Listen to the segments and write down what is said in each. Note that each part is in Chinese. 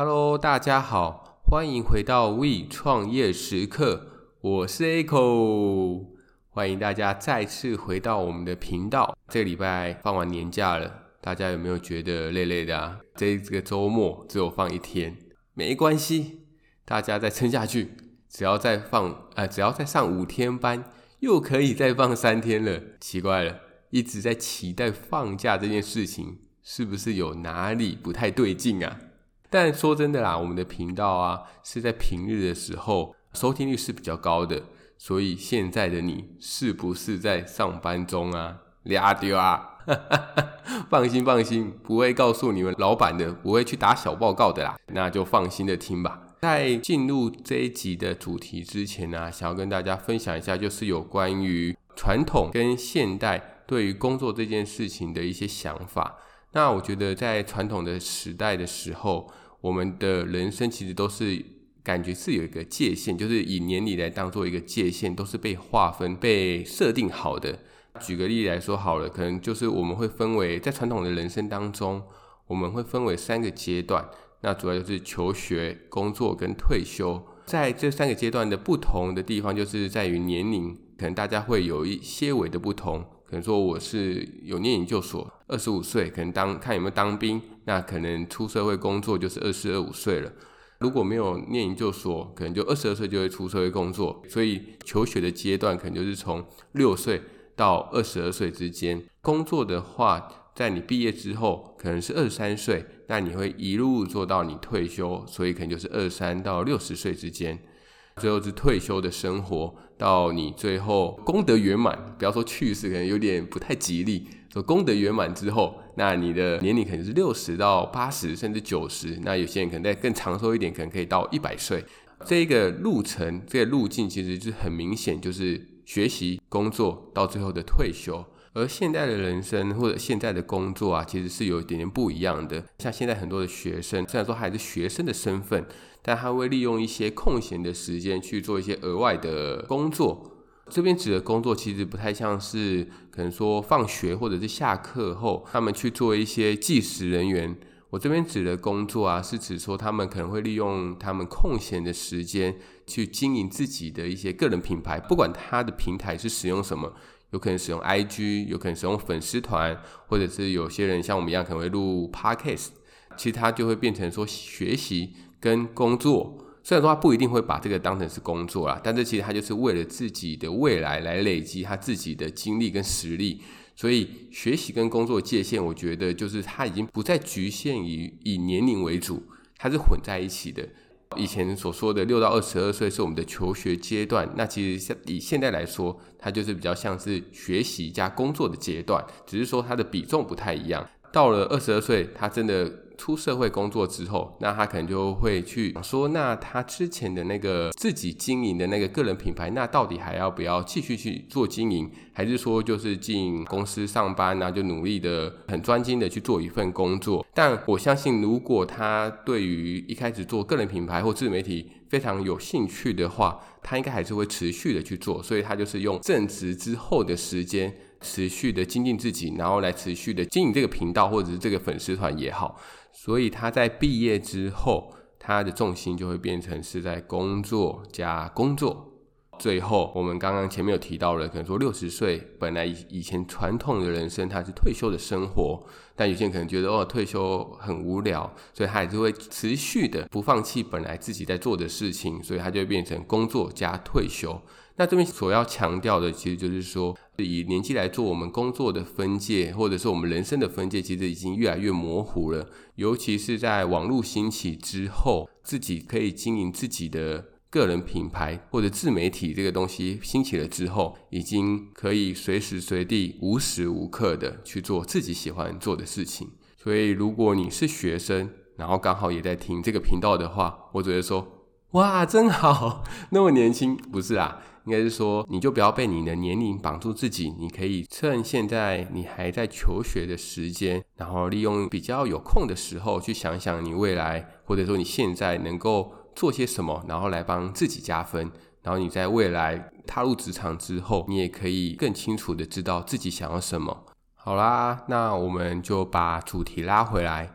Hello，大家好，欢迎回到 We 创业时刻，我是 Echo，欢迎大家再次回到我们的频道。这个礼拜放完年假了，大家有没有觉得累累的啊？这这个周末只有放一天，没关系，大家再撑下去，只要再放，呃，只要再上五天班，又可以再放三天了。奇怪了，一直在期待放假这件事情。是不是有哪里不太对劲啊？但说真的啦，我们的频道啊是在平日的时候收听率是比较高的，所以现在的你是不是在上班中啊？俩丢啊！放心放心，不会告诉你们老板的，不会去打小报告的啦，那就放心的听吧。在进入这一集的主题之前呢，想要跟大家分享一下，就是有关于传统跟现代对于工作这件事情的一些想法。那我觉得，在传统的时代的时候，我们的人生其实都是感觉是有一个界限，就是以年龄来当做一个界限，都是被划分、被设定好的。举个例来说好了，可能就是我们会分为在传统的人生当中，我们会分为三个阶段。那主要就是求学、工作跟退休。在这三个阶段的不同的地方，就是在于年龄，可能大家会有一些微的不同。可能说我是有念研究所，二十五岁，可能当看有没有当兵，那可能出社会工作就是二十二五岁了。如果没有念研究所，可能就二十二岁就会出社会工作。所以求学的阶段可能就是从六岁到二十二岁之间。工作的话，在你毕业之后可能是二十三岁，那你会一路做到你退休，所以可能就是二十三到六十岁之间。最后是退休的生活，到你最后功德圆满，不要说去世，可能有点不太吉利。说功德圆满之后，那你的年龄可能是六十到八十，甚至九十。那有些人可能再更长寿一点，可能可以到一百岁。这个路程，这个路径其实是很明显，就是学习、工作到最后的退休。而现在的人生或者现在的工作啊，其实是有一点点不一样的。像现在很多的学生，虽然说还是学生的身份，但他会利用一些空闲的时间去做一些额外的工作。这边指的工作，其实不太像是可能说放学或者是下课后，他们去做一些计时人员。我这边指的工作啊，是指说他们可能会利用他们空闲的时间去经营自己的一些个人品牌，不管他的平台是使用什么。有可能使用 IG，有可能使用粉丝团，或者是有些人像我们一样可能会录 Podcast，其实他就会变成说学习跟工作。虽然说他不一定会把这个当成是工作啦，但是其实他就是为了自己的未来来累积他自己的经历跟实力。所以学习跟工作界限，我觉得就是他已经不再局限于以年龄为主，它是混在一起的。以前所说的六到二十二岁是我们的求学阶段，那其实像以现在来说，它就是比较像是学习加工作的阶段，只是说它的比重不太一样。到了二十二岁，他真的。出社会工作之后，那他可能就会去说，那他之前的那个自己经营的那个个人品牌，那到底还要不要继续去做经营，还是说就是进公司上班，然后就努力的很专心的去做一份工作？但我相信，如果他对于一开始做个人品牌或自媒体非常有兴趣的话，他应该还是会持续的去做，所以他就是用正职之后的时间。持续的精进自己，然后来持续的经营这个频道或者是这个粉丝团也好，所以他在毕业之后，他的重心就会变成是在工作加工作。最后，我们刚刚前面有提到了，可能说六十岁本来以以前传统的人生他是退休的生活，但有些人可能觉得哦，退休很无聊，所以他还是会持续的不放弃本来自己在做的事情，所以他就会变成工作加退休。那这边所要强调的，其实就是说，以年纪来做我们工作的分界，或者是我们人生的分界，其实已经越来越模糊了。尤其是在网络兴起之后，自己可以经营自己的。个人品牌或者自媒体这个东西兴起了之后，已经可以随时随地、无时无刻的去做自己喜欢做的事情。所以，如果你是学生，然后刚好也在听这个频道的话，我只会说：哇，真好，那么年轻。不是啊，应该是说，你就不要被你的年龄绑住自己。你可以趁现在你还在求学的时间，然后利用比较有空的时候，去想想你未来，或者说你现在能够。做些什么，然后来帮自己加分，然后你在未来踏入职场之后，你也可以更清楚的知道自己想要什么。好啦，那我们就把主题拉回来。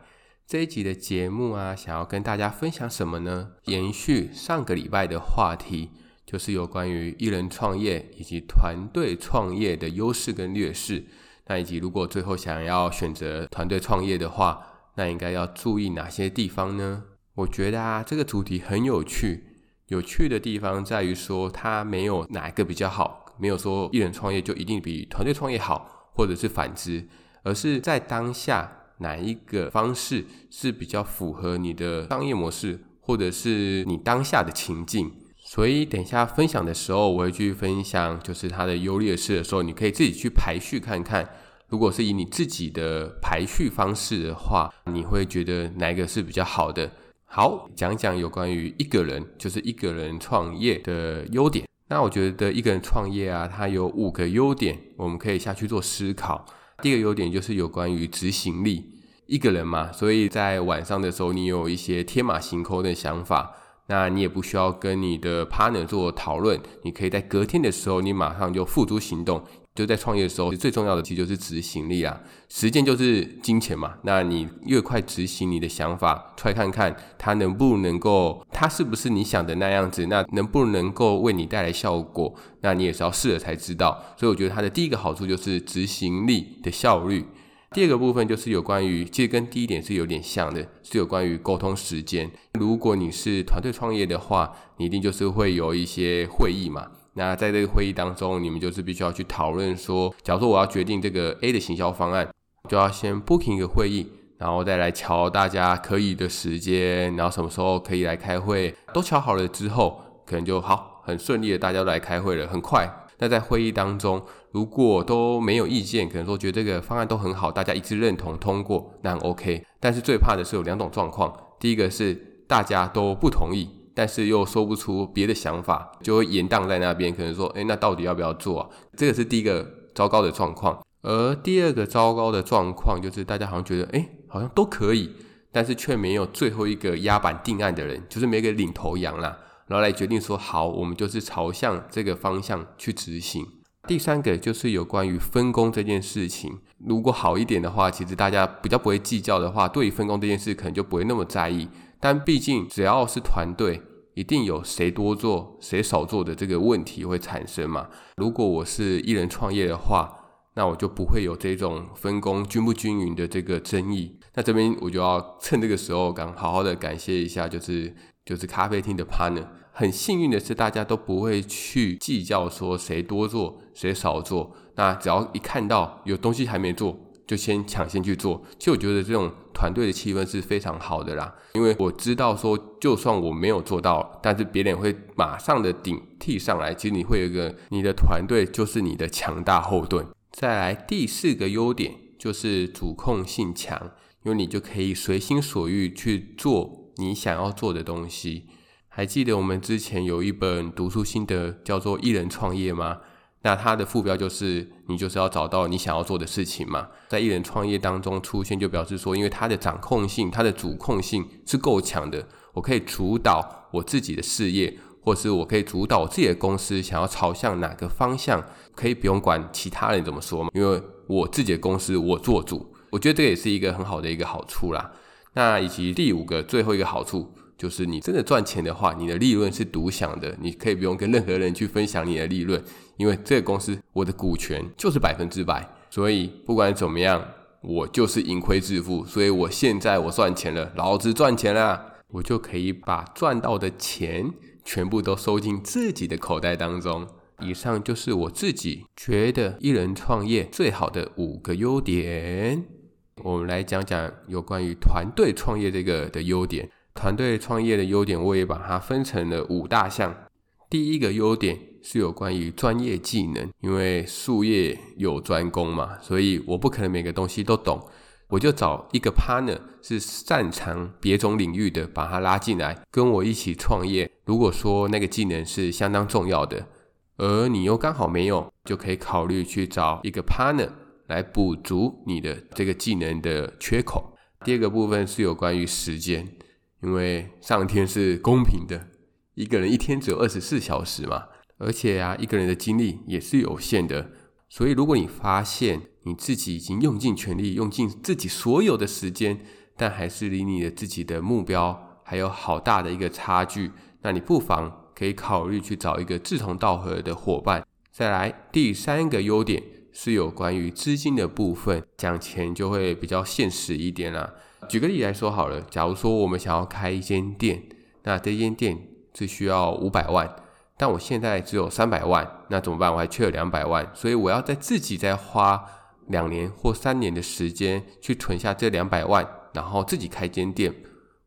这一集的节目啊，想要跟大家分享什么呢？延续上个礼拜的话题，就是有关于一人创业以及团队创业的优势跟劣势。那以及如果最后想要选择团队创业的话，那应该要注意哪些地方呢？我觉得啊，这个主题很有趣。有趣的地方在于说，它没有哪一个比较好，没有说一人创业就一定比团队创业好，或者是反之，而是在当下哪一个方式是比较符合你的商业模式，或者是你当下的情境。所以等一下分享的时候，我会去分享就是它的优劣势的时候，你可以自己去排序看看。如果是以你自己的排序方式的话，你会觉得哪一个是比较好的？好，讲讲有关于一个人，就是一个人创业的优点。那我觉得一个人创业啊，它有五个优点，我们可以下去做思考。第一个优点就是有关于执行力，一个人嘛，所以在晚上的时候，你有一些天马行空的想法，那你也不需要跟你的 partner 做讨论，你可以在隔天的时候，你马上就付诸行动。就在创业的时候，最重要的其实就是执行力啊，时间就是金钱嘛。那你越快执行你的想法，出来看看它能不能够，它是不是你想的那样子，那能不能够为你带来效果，那你也是要试了才知道。所以我觉得它的第一个好处就是执行力的效率。第二个部分就是有关于，其实跟第一点是有点像的，是有关于沟通时间。如果你是团队创业的话，你一定就是会有一些会议嘛。那在这个会议当中，你们就是必须要去讨论说，假如说我要决定这个 A 的行销方案，就要先 booking 一个会议，然后再来瞧大家可以的时间，然后什么时候可以来开会，都瞧好了之后，可能就好，很顺利的大家都来开会了，很快。那在会议当中，如果都没有意见，可能说觉得这个方案都很好，大家一致认同通过，那很 OK。但是最怕的是有两种状况，第一个是大家都不同意。但是又说不出别的想法，就会延宕在那边。可能说，诶，那到底要不要做啊？这个是第一个糟糕的状况。而第二个糟糕的状况就是，大家好像觉得，诶，好像都可以，但是却没有最后一个压板定案的人，就是没个领头羊啦，然后来决定说，好，我们就是朝向这个方向去执行。第三个就是有关于分工这件事情，如果好一点的话，其实大家比较不会计较的话，对于分工这件事，可能就不会那么在意。但毕竟，只要是团队，一定有谁多做谁少做的这个问题会产生嘛。如果我是一人创业的话，那我就不会有这种分工均不均匀的这个争议。那这边我就要趁这个时候，刚好好的感谢一下，就是就是咖啡厅的 partner。很幸运的是，大家都不会去计较说谁多做谁少做。那只要一看到有东西还没做，就先抢先去做。其实我觉得这种。团队的气氛是非常好的啦，因为我知道说，就算我没有做到，但是别人会马上的顶替上来。其实你会有一个，你的团队就是你的强大后盾。再来第四个优点就是主控性强，因为你就可以随心所欲去做你想要做的东西。还记得我们之前有一本读书心得叫做《一人创业》吗？那它的副标就是你就是要找到你想要做的事情嘛，在一人创业当中出现，就表示说，因为它的掌控性、它的主控性是够强的，我可以主导我自己的事业，或是我可以主导我自己的公司想要朝向哪个方向，可以不用管其他人怎么说嘛，因为我自己的公司我做主，我觉得这也是一个很好的一个好处啦。那以及第五个最后一个好处。就是你真的赚钱的话，你的利润是独享的，你可以不用跟任何人去分享你的利润，因为这个公司我的股权就是百分之百，所以不管怎么样，我就是盈亏自负。所以我现在我赚钱了，老子赚钱了，我就可以把赚到的钱全部都收进自己的口袋当中。以上就是我自己觉得一人创业最好的五个优点。我们来讲讲有关于团队创业这个的优点。团队创业的优点，我也把它分成了五大项。第一个优点是有关于专业技能，因为术业有专攻嘛，所以我不可能每个东西都懂，我就找一个 partner 是擅长别种领域的，把他拉进来跟我一起创业。如果说那个技能是相当重要的，而你又刚好没有，就可以考虑去找一个 partner 来补足你的这个技能的缺口。第二个部分是有关于时间。因为上天是公平的，一个人一天只有二十四小时嘛，而且啊，一个人的精力也是有限的，所以如果你发现你自己已经用尽全力，用尽自己所有的时间但还是离你的自己的目标还有好大的一个差距，那你不妨可以考虑去找一个志同道合的伙伴。再来，第三个优点是有关于资金的部分，讲钱就会比较现实一点啦。举个例来说好了，假如说我们想要开一间店，那这间店是需要五百万，但我现在只有三百万，那怎么办？我还缺了两百万，所以我要再自己再花两年或三年的时间去存下这两百万，然后自己开间店，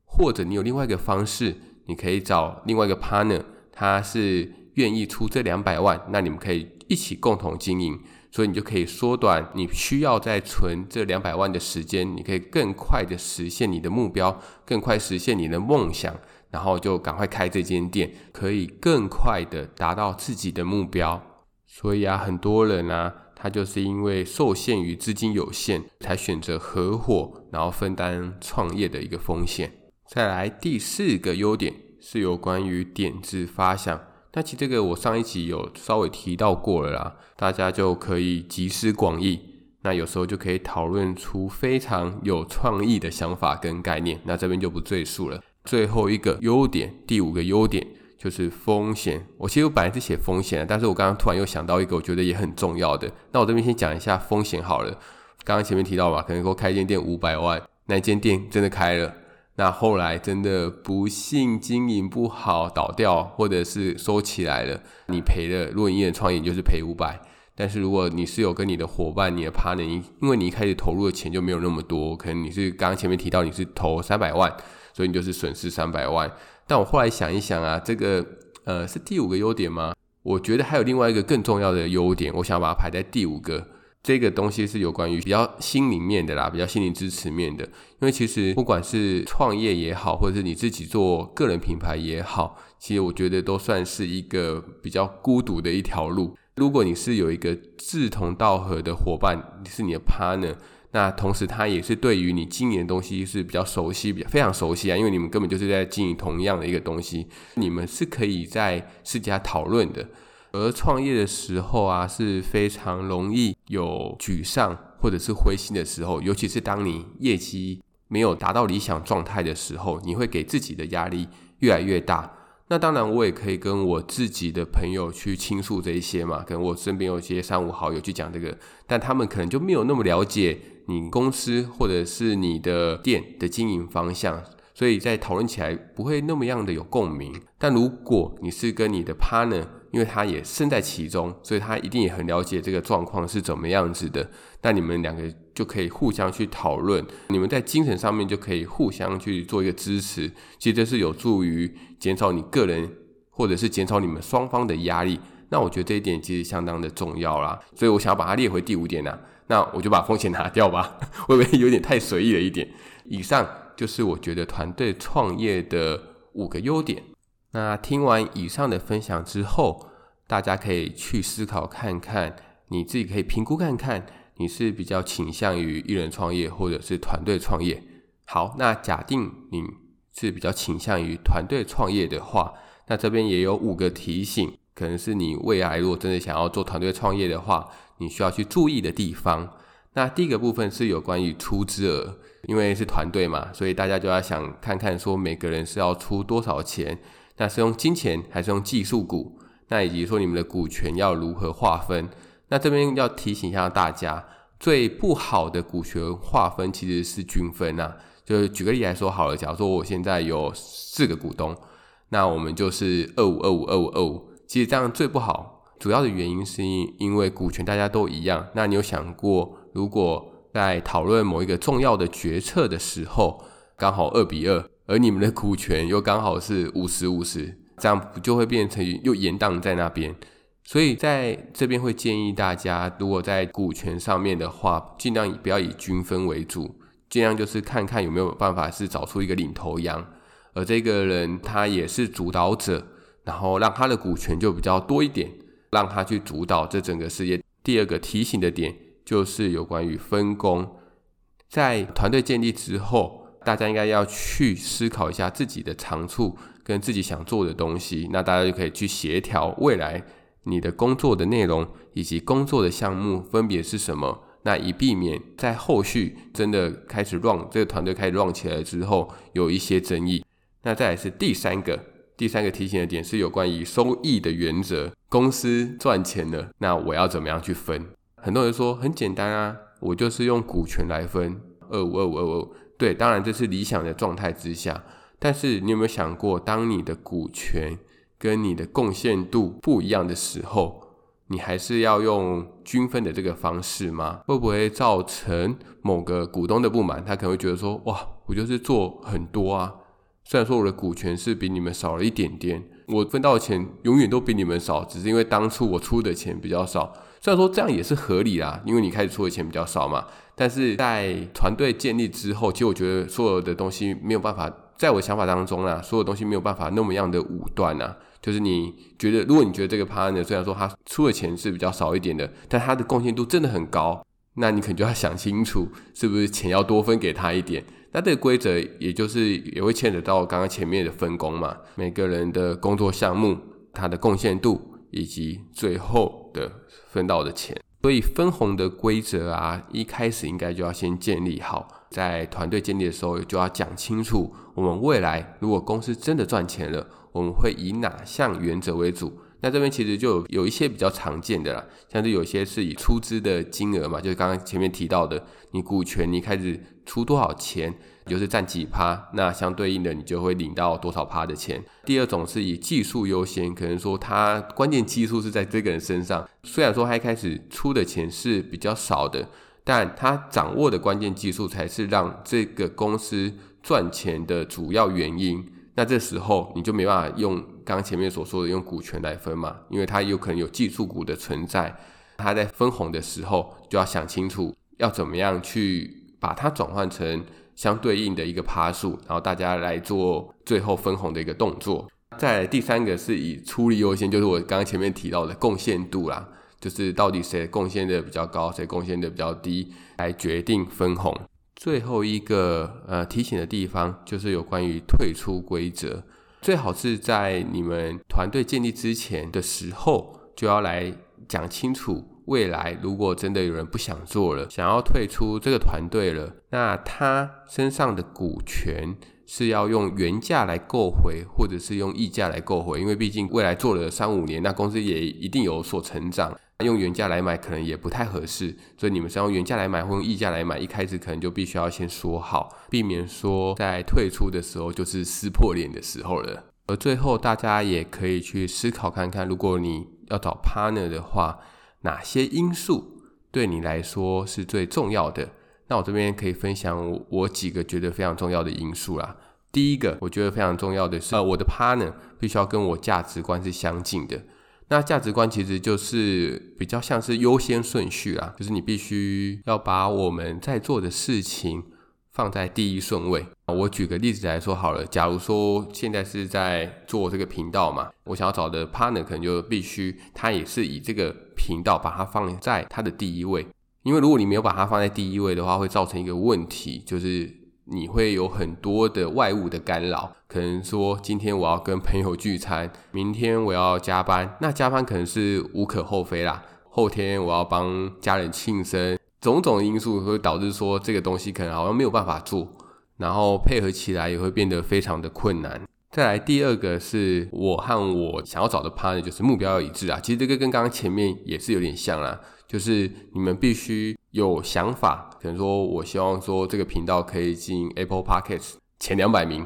或者你有另外一个方式，你可以找另外一个 partner，他是愿意出这两百万，那你们可以一起共同经营。所以你就可以缩短你需要再存这两百万的时间，你可以更快的实现你的目标，更快实现你的梦想，然后就赶快开这间店，可以更快的达到自己的目标。所以啊，很多人啊，他就是因为受限于资金有限，才选择合伙，然后分担创业的一个风险。再来第四个优点是有关于点子发想。那其实这个我上一集有稍微提到过了啦，大家就可以集思广益，那有时候就可以讨论出非常有创意的想法跟概念。那这边就不赘述了。最后一个优点，第五个优点就是风险。我其实我本来是写风险的，但是我刚刚突然又想到一个我觉得也很重要的。那我这边先讲一下风险好了。刚刚前面提到吧，可能说开一间店五百万，那间店真的开了。那后来真的不幸经营不好倒掉，或者是收起来了，你赔了。如果你一人创业，就是赔五百。但是如果你是有跟你的伙伴、你的 partner，因为你一开始投入的钱就没有那么多，可能你是刚刚前面提到你是投三百万，所以你就是损失三百万。但我后来想一想啊，这个呃是第五个优点吗？我觉得还有另外一个更重要的优点，我想把它排在第五个。这个东西是有关于比较心里面的啦，比较心灵支持面的。因为其实不管是创业也好，或者是你自己做个人品牌也好，其实我觉得都算是一个比较孤独的一条路。如果你是有一个志同道合的伙伴，是你的 partner，那同时他也是对于你经营的东西是比较熟悉，比较非常熟悉啊，因为你们根本就是在经营同样的一个东西，你们是可以在私底下讨论的。而创业的时候啊，是非常容易有沮丧或者是灰心的时候，尤其是当你业绩没有达到理想状态的时候，你会给自己的压力越来越大。那当然，我也可以跟我自己的朋友去倾诉这一些嘛，跟我身边有一些三五好友去讲这个，但他们可能就没有那么了解你公司或者是你的店的经营方向。所以在讨论起来不会那么样的有共鸣，但如果你是跟你的 partner，因为他也身在其中，所以他一定也很了解这个状况是怎么样子的，那你们两个就可以互相去讨论，你们在精神上面就可以互相去做一个支持，其实这是有助于减少你个人或者是减少你们双方的压力。那我觉得这一点其实相当的重要啦，所以我想要把它列回第五点呢，那我就把风险拿掉吧，会不会有点太随意了一点？以上。就是我觉得团队创业的五个优点。那听完以上的分享之后，大家可以去思考看看，你自己可以评估看看，你是比较倾向于一人创业或者是团队创业。好，那假定你是比较倾向于团队创业的话，那这边也有五个提醒，可能是你未来如果真的想要做团队创业的话，你需要去注意的地方。那第一个部分是有关于出资额。因为是团队嘛，所以大家就要想看看说每个人是要出多少钱，那是用金钱还是用技术股？那以及说你们的股权要如何划分？那这边要提醒一下大家，最不好的股权划分其实是均分呐。就举个例来说好了，假如说我现在有四个股东，那我们就是二五二五二五二五。其实这样最不好，主要的原因是因因为股权大家都一样。那你有想过如果？在讨论某一个重要的决策的时候，刚好二比二，而你们的股权又刚好是五十五十，这样不就会变成又延宕在那边。所以在这边会建议大家，如果在股权上面的话，尽量不要以均分为主，尽量就是看看有没有办法是找出一个领头羊，而这个人他也是主导者，然后让他的股权就比较多一点，让他去主导这整个事业。第二个提醒的点。就是有关于分工，在团队建立之后，大家应该要去思考一下自己的长处跟自己想做的东西，那大家就可以去协调未来你的工作的内容以及工作的项目分别是什么，那以避免在后续真的开始 run 这个团队开始 run 起来之后有一些争议。那再来是第三个，第三个提醒的点是有关于收益的原则。公司赚钱了，那我要怎么样去分？很多人说很简单啊，我就是用股权来分，二五二五二五。对，当然这是理想的状态之下。但是你有没有想过，当你的股权跟你的贡献度不一样的时候，你还是要用均分的这个方式吗？会不会造成某个股东的不满？他可能会觉得说：哇，我就是做很多啊，虽然说我的股权是比你们少了一点点，我分到的钱永远都比你们少，只是因为当初我出的钱比较少。虽然说这样也是合理啦，因为你开始出的钱比较少嘛。但是在团队建立之后，其实我觉得所有的东西没有办法。在我想法当中啦，所有东西没有办法那么样的武断呐。就是你觉得，如果你觉得这个 partner 虽然说他出的钱是比较少一点的，但他的贡献度真的很高，那你可能就要想清楚，是不是钱要多分给他一点。那这个规则也就是也会牵扯到刚刚前面的分工嘛，每个人的工作项目、他的贡献度以及最后的分到的钱。所以分红的规则啊，一开始应该就要先建立好。在团队建立的时候，就要讲清楚，我们未来如果公司真的赚钱了，我们会以哪项原则为主？那这边其实就有一些比较常见的啦，像是有些是以出资的金额嘛，就是刚刚前面提到的，你股权你开始出多少钱，就是占几趴，那相对应的你就会领到多少趴的钱。第二种是以技术优先，可能说他关键技术是在这个人身上，虽然说他一开始出的钱是比较少的。但他掌握的关键技术才是让这个公司赚钱的主要原因。那这时候你就没办法用刚刚前面所说的用股权来分嘛，因为他有可能有技术股的存在。他在分红的时候就要想清楚要怎么样去把它转换成相对应的一个趴数，然后大家来做最后分红的一个动作。再第三个是以出力优先，就是我刚刚前面提到的贡献度啦。就是到底谁贡献的比较高，谁贡献的比较低，来决定分红。最后一个呃提醒的地方，就是有关于退出规则，最好是在你们团队建立之前的时候，就要来讲清楚。未来如果真的有人不想做了，想要退出这个团队了，那他身上的股权。是要用原价来购回，或者是用溢价来购回，因为毕竟未来做了三五年，那公司也一定有所成长。用原价来买可能也不太合适，所以你们是要用原价来买，或用溢价来买，一开始可能就必须要先说好，避免说在退出的时候就是撕破脸的时候了。而最后，大家也可以去思考看看，如果你要找 partner 的话，哪些因素对你来说是最重要的？那我这边可以分享我几个觉得非常重要的因素啦。第一个，我觉得非常重要的是，呃，我的 partner 必须要跟我价值观是相近的。那价值观其实就是比较像是优先顺序啦，就是你必须要把我们在做的事情放在第一顺位。我举个例子来说好了，假如说现在是在做这个频道嘛，我想要找的 partner 可能就必须他也是以这个频道把它放在他的第一位。因为如果你没有把它放在第一位的话，会造成一个问题，就是你会有很多的外物的干扰。可能说今天我要跟朋友聚餐，明天我要加班，那加班可能是无可厚非啦。后天我要帮家人庆生，种种因素会导致说这个东西可能好像没有办法做，然后配合起来也会变得非常的困难。再来第二个是我和我想要找的 partner，就是目标要一致啊。其实这个跟刚刚前面也是有点像啦。就是你们必须有想法，可能说我希望说这个频道可以进 Apple Podcast 前两百名，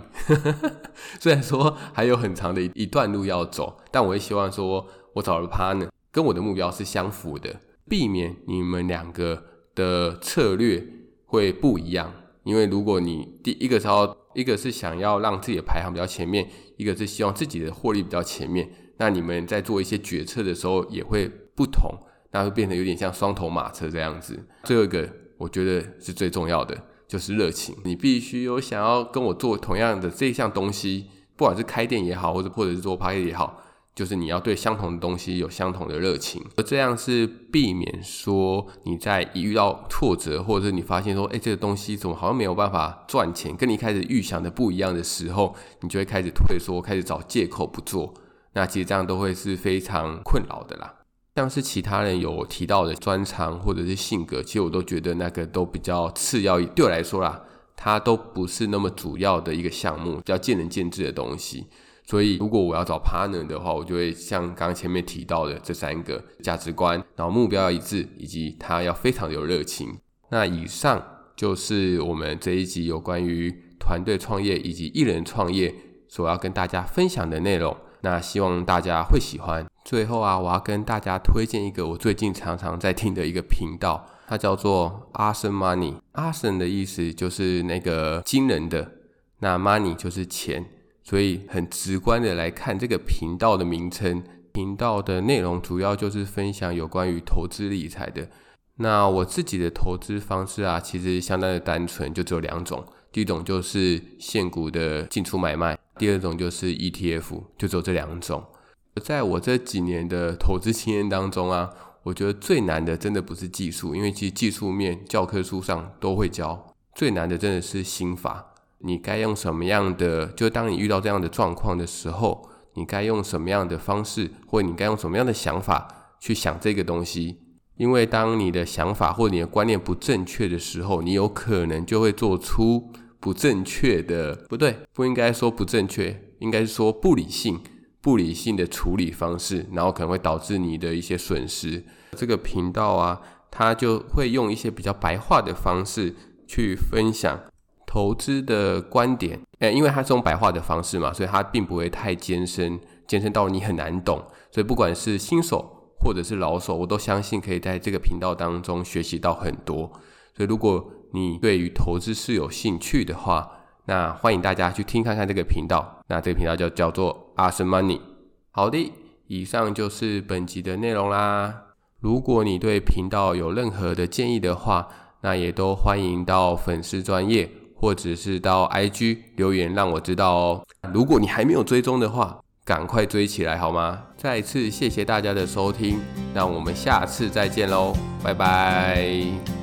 虽然说还有很长的一段路要走，但我也希望说我找的 partner 跟我的目标是相符的，避免你们两个的策略会不一样。因为如果你第一个是要一个是想要让自己的排行比较前面，一个是希望自己的获利比较前面，那你们在做一些决策的时候也会不同。那会变得有点像双头马车这样子。最后一个，我觉得是最重要的，就是热情。你必须有想要跟我做同样的这一项东西，不管是开店也好，或者或者是做 Podcast 也好，就是你要对相同的东西有相同的热情。而这样是避免说你在一遇到挫折，或者是你发现说，哎，这个东西怎么好像没有办法赚钱，跟你开始预想的不一样的时候，你就会开始退缩，开始找借口不做。那其实这样都会是非常困扰的啦。像是其他人有提到的专长或者是性格，其实我都觉得那个都比较次要。对我来说啦，它都不是那么主要的一个项目，比较见仁见智的东西。所以，如果我要找 partner 的话，我就会像刚刚前面提到的这三个价值观，然后目标要一致，以及他要非常有热情。那以上就是我们这一集有关于团队创业以及一人创业所要跟大家分享的内容。那希望大家会喜欢。最后啊，我要跟大家推荐一个我最近常常在听的一个频道，它叫做 Awesome Money。Awesome 的意思就是那个惊人的，那 Money 就是钱。所以很直观的来看这个频道的名称，频道的内容主要就是分享有关于投资理财的。那我自己的投资方式啊，其实相当的单纯，就只有两种。第一种就是现股的进出买卖，第二种就是 ETF，就只有这两种。在我这几年的投资经验当中啊，我觉得最难的真的不是技术，因为其实技术面教科书上都会教，最难的真的是心法。你该用什么样的？就当你遇到这样的状况的时候，你该用什么样的方式，或你该用什么样的想法去想这个东西？因为当你的想法或你的观念不正确的时候，你有可能就会做出不正确的，不对，不应该说不正确，应该是说不理性、不理性的处理方式，然后可能会导致你的一些损失。这个频道啊，它就会用一些比较白话的方式去分享。投资的观点，诶，因为它是用白话的方式嘛，所以它并不会太艰深，艰深到你很难懂。所以不管是新手或者是老手，我都相信可以在这个频道当中学习到很多。所以如果你对于投资是有兴趣的话，那欢迎大家去听看看这个频道。那这个频道就叫做 asamoney。好的，以上就是本集的内容啦。如果你对频道有任何的建议的话，那也都欢迎到粉丝专业。或者是到 IG 留言让我知道哦。如果你还没有追踪的话，赶快追起来好吗？再次谢谢大家的收听，那我们下次再见喽，拜拜。